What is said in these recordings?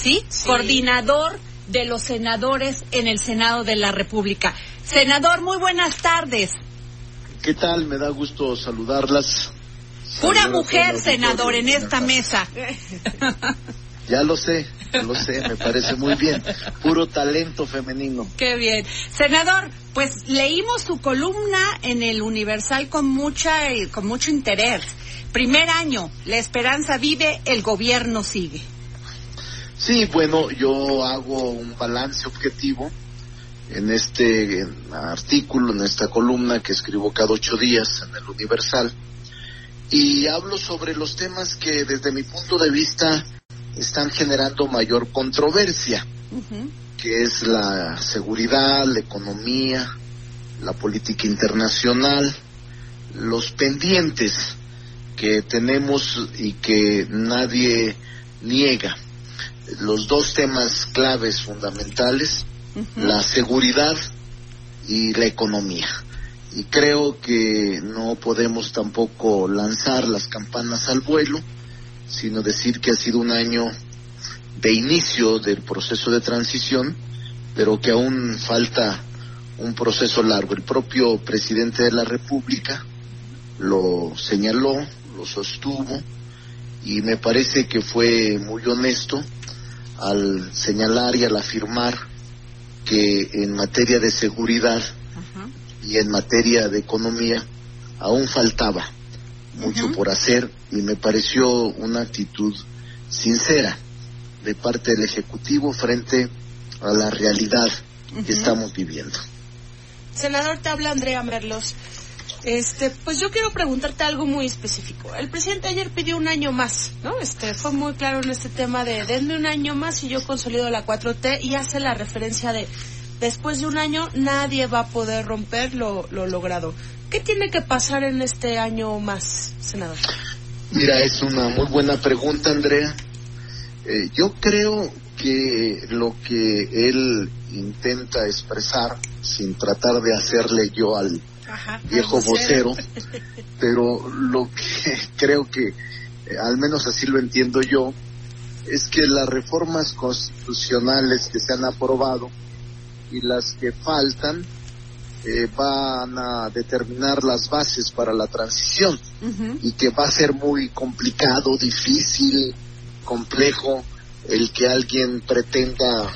¿Sí? Coordinador de los senadores en el Senado de la República. Senador, muy buenas tardes. ¿Qué tal? Me da gusto saludarlas. Pura mujer, senador, en esta mesa. Ya lo sé, ya lo sé, me parece muy bien. Puro talento femenino. Qué bien. Senador, pues leímos su columna en el Universal con mucha eh, con mucho interés. Primer año, la esperanza vive, el gobierno sigue. Sí, bueno, yo hago un balance objetivo en este artículo, en esta columna que escribo cada ocho días en el Universal, y hablo sobre los temas que desde mi punto de vista están generando mayor controversia, que es la seguridad, la economía, la política internacional, los pendientes que tenemos y que nadie niega los dos temas claves fundamentales, la seguridad y la economía. Y creo que no podemos tampoco lanzar las campanas al vuelo, sino decir que ha sido un año de inicio del proceso de transición, pero que aún falta un proceso largo. El propio presidente de la República lo señaló, lo sostuvo, y me parece que fue muy honesto al señalar y al afirmar que en materia de seguridad y en materia de economía aún faltaba mucho por hacer y me pareció una actitud sincera de parte del Ejecutivo frente a la realidad que estamos viviendo. Senador, te habla Andrea Merlos. Este, pues yo quiero preguntarte algo muy específico. El presidente ayer pidió un año más, ¿no? Este, fue muy claro en este tema de denme un año más y yo consolido la 4T y hace la referencia de después de un año nadie va a poder romper lo, lo logrado. ¿Qué tiene que pasar en este año más, senador? Mira, es una muy buena pregunta, Andrea. Eh, yo creo que lo que él intenta expresar, sin tratar de hacerle yo al Ajá, viejo vocero, pero lo que creo que, eh, al menos así lo entiendo yo, es que las reformas constitucionales que se han aprobado y las que faltan eh, van a determinar las bases para la transición. Y que va a ser muy complicado, difícil, complejo el que alguien pretenda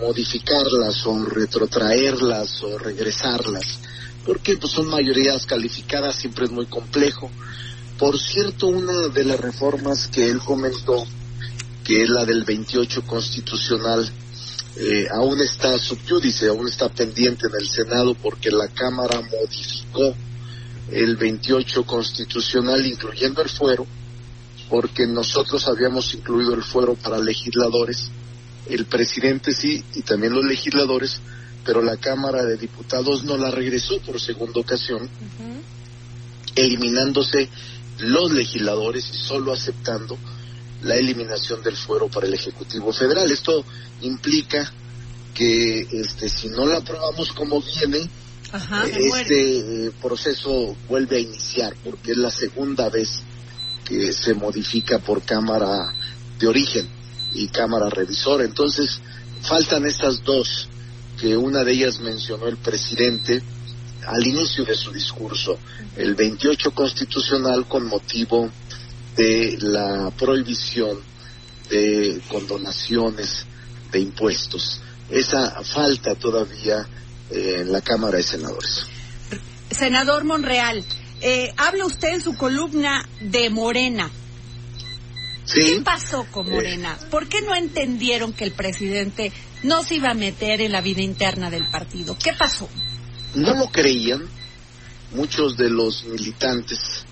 modificarlas o retrotraerlas o regresarlas porque pues, son mayorías calificadas, siempre es muy complejo. Por cierto, una de las reformas que él comentó, que es la del 28 constitucional, eh, aún está subyúdice, aún está pendiente en el Senado porque la Cámara modificó el 28 constitucional, incluyendo el fuero, porque nosotros habíamos incluido el fuero para legisladores, el presidente sí, y también los legisladores, pero la Cámara de Diputados no la regresó por segunda ocasión, eliminándose los legisladores y solo aceptando la eliminación del fuero para el Ejecutivo Federal. Esto implica que este si no la aprobamos como viene, Ajá, este eh, proceso vuelve a iniciar porque es la segunda vez que se modifica por Cámara de origen y Cámara revisora. Entonces, faltan estas dos que una de ellas mencionó el presidente al inicio de su discurso, el 28 constitucional con motivo de la prohibición de condonaciones de impuestos. Esa falta todavía eh, en la Cámara de Senadores. Senador Monreal, eh, habla usted en su columna de Morena. Sí, ¿Qué pasó con Morena? ¿Por qué no entendieron que el presidente no se iba a meter en la vida interna del partido? ¿Qué pasó? no lo creían, muchos de los militantes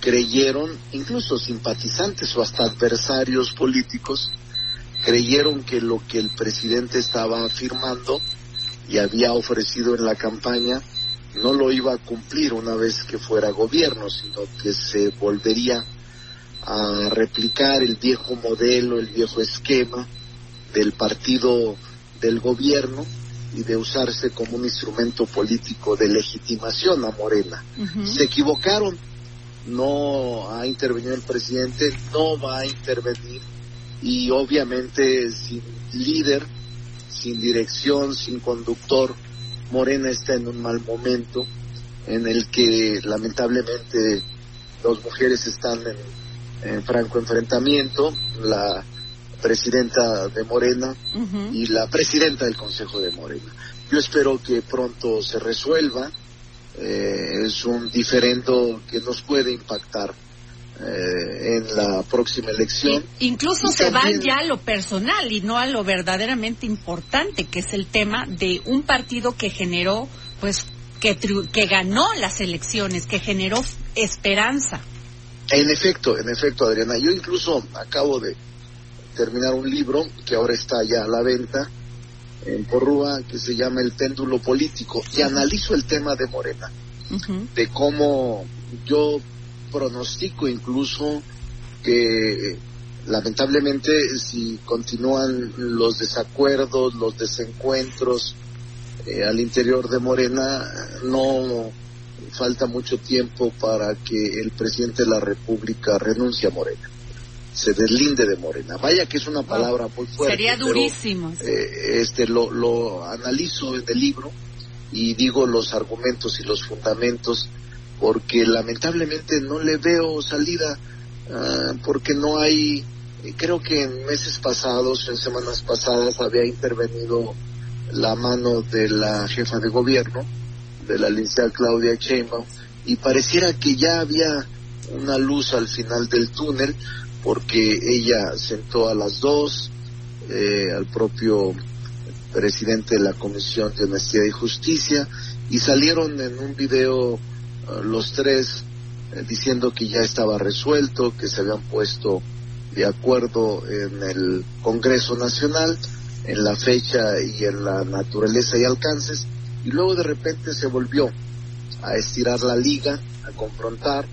creyeron, incluso simpatizantes o hasta adversarios políticos, creyeron que lo que el presidente estaba afirmando y había ofrecido en la campaña no lo iba a cumplir una vez que fuera gobierno, sino que se volvería a replicar el viejo modelo, el viejo esquema del partido del gobierno y de usarse como un instrumento político de legitimación a Morena. Se equivocaron, no ha intervenido el presidente, no va a intervenir y obviamente sin líder, sin dirección, sin conductor, Morena está en un mal momento en el que lamentablemente dos mujeres están en, franco enfrentamiento, la presidenta de Morena y la presidenta del Consejo de Morena. Yo espero que pronto se resuelva, eh, es un diferendo que nos puede impactar eh, en la próxima elección. incluso se van ya a lo personal y no a lo verdaderamente importante, que es el tema de un partido que generó, pues, que, que ganó las elecciones, que generó esperanza. En efecto, en efecto, Adriana. Yo incluso acabo de terminar un libro que ahora está ya a la venta en Porrúa, que se llama El péndulo político, y analizo el tema de Morena, de cómo yo pronostico incluso que lamentablemente si continúan los desacuerdos, los desencuentros eh, al interior de Morena, no falta mucho tiempo para que el presidente de la República renuncie a Morena, se deslinde de Morena. Vaya que es una palabra muy fuerte. Sería durísimo. Eh, este lo, lo analizo en el libro y digo los argumentos y los fundamentos porque lamentablemente no le veo salida, ah, porque no hay, creo que en meses pasados, en semanas pasadas había intervenido la mano de la jefa de gobierno, de la licenciada Claudia Sheinbaum, y pareciera que ya había una luz al final del túnel, porque ella sentó a las dos, eh, al propio presidente de la Comisión de Honestidad y Justicia, y salieron en un video los tres eh, diciendo que ya estaba resuelto, que se habían puesto de acuerdo en el Congreso Nacional, en la fecha y en la naturaleza y alcances, y luego de repente se volvió a estirar la liga, a confrontar,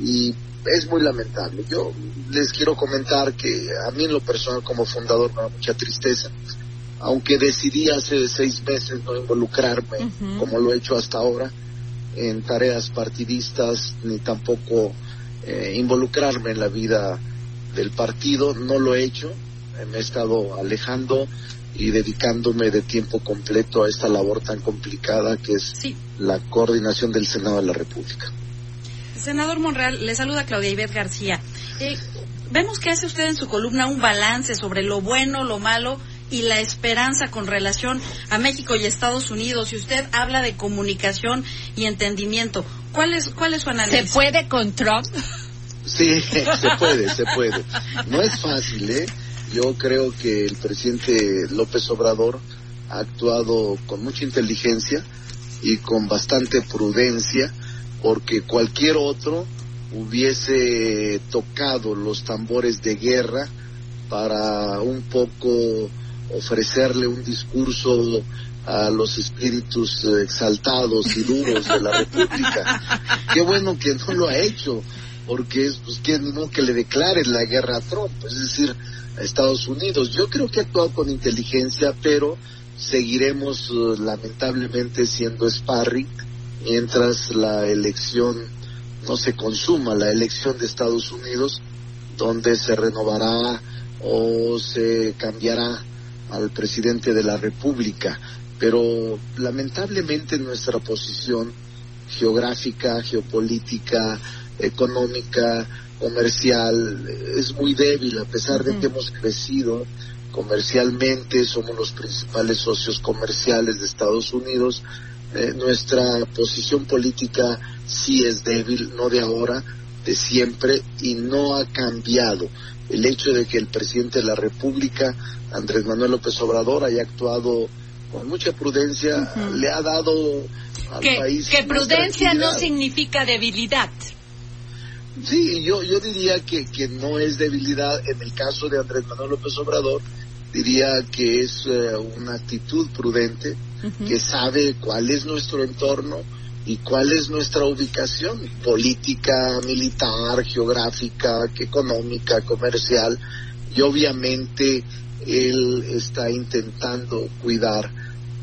y es muy lamentable. Yo les quiero comentar que a mí en lo personal como fundador me da mucha tristeza, aunque decidí hace seis meses no involucrarme como lo he hecho hasta ahora, en tareas partidistas ni tampoco eh, involucrarme en la vida del partido. No lo he hecho, me he estado alejando y dedicándome de tiempo completo a esta labor tan complicada que es la coordinación del Senado de la República. Senador Monreal, le saluda Claudia Ibet García. Eh, vemos que hace usted en su columna un balance sobre lo bueno, lo malo y la esperanza con relación a México y Estados Unidos. Y usted habla de comunicación y entendimiento. ¿Cuál es, cuál es su análisis? ¿Se puede con Trump? Sí, se puede, se puede. No es fácil, ¿eh? Yo creo que el presidente López Obrador ha actuado con mucha inteligencia y con bastante prudencia, porque cualquier otro hubiese tocado los tambores de guerra para un poco ofrecerle un discurso a los espíritus exaltados y duros de la República. Qué bueno que no lo ha hecho, porque es pues que no que le declare la guerra a Trump, es decir, Estados Unidos. Yo creo que ha actuado con inteligencia, pero seguiremos uh, lamentablemente siendo sparring mientras la elección no se consuma, la elección de Estados Unidos, donde se renovará o se cambiará al presidente de la República, pero lamentablemente nuestra posición geográfica, geopolítica, económica, comercial es muy débil, a pesar de que hemos crecido comercialmente, somos los principales socios comerciales de Estados Unidos, eh, nuestra posición política sí es débil, no de ahora, de siempre, y no ha cambiado. El hecho de que el presidente de la República Andrés Manuel López Obrador haya actuado con mucha prudencia, le ha dado al Que, país. que prudencia no significa debilidad. Sí, yo, yo diría que, que no es debilidad. En el caso de Andrés Manuel López Obrador, diría que es eh, una actitud prudente, que sabe cuál es nuestro entorno y cuál es nuestra ubicación política, militar, geográfica, económica, comercial. Y obviamente él está intentando cuidar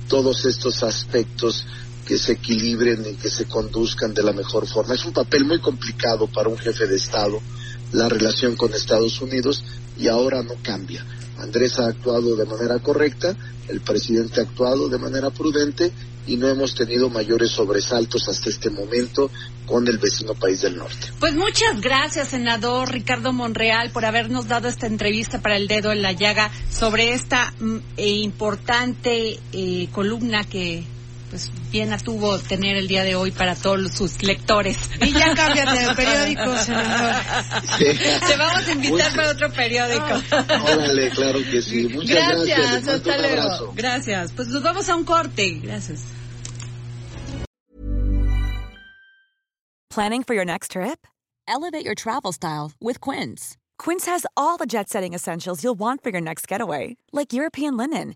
todos estos aspectos que se equilibren y que se conduzcan de la mejor forma. Es un papel muy complicado para un jefe de Estado la relación con Estados Unidos y ahora no cambia. Andrés ha actuado de manera correcta, el presidente ha actuado de manera prudente y no hemos tenido mayores sobresaltos hasta este momento con el vecino país del norte. Pues muchas gracias, senador Ricardo Monreal, por habernos dado esta entrevista para el dedo en la llaga sobre esta mm, eh, importante eh, columna que pues bien tuvo tener el día de hoy para todos sus lectores. Y ya cámbiate de periódico, senador. Te vamos a invitar para otro periódico. Órale, claro que sí. Muchas gracias. Gracias, hasta luego. Gracias. Pues nos vamos a un corte. Gracias. Planning for your next trip? Elevate your travel style with Quince. Quince has all the jet setting essentials you'll want for your next getaway, like European linen,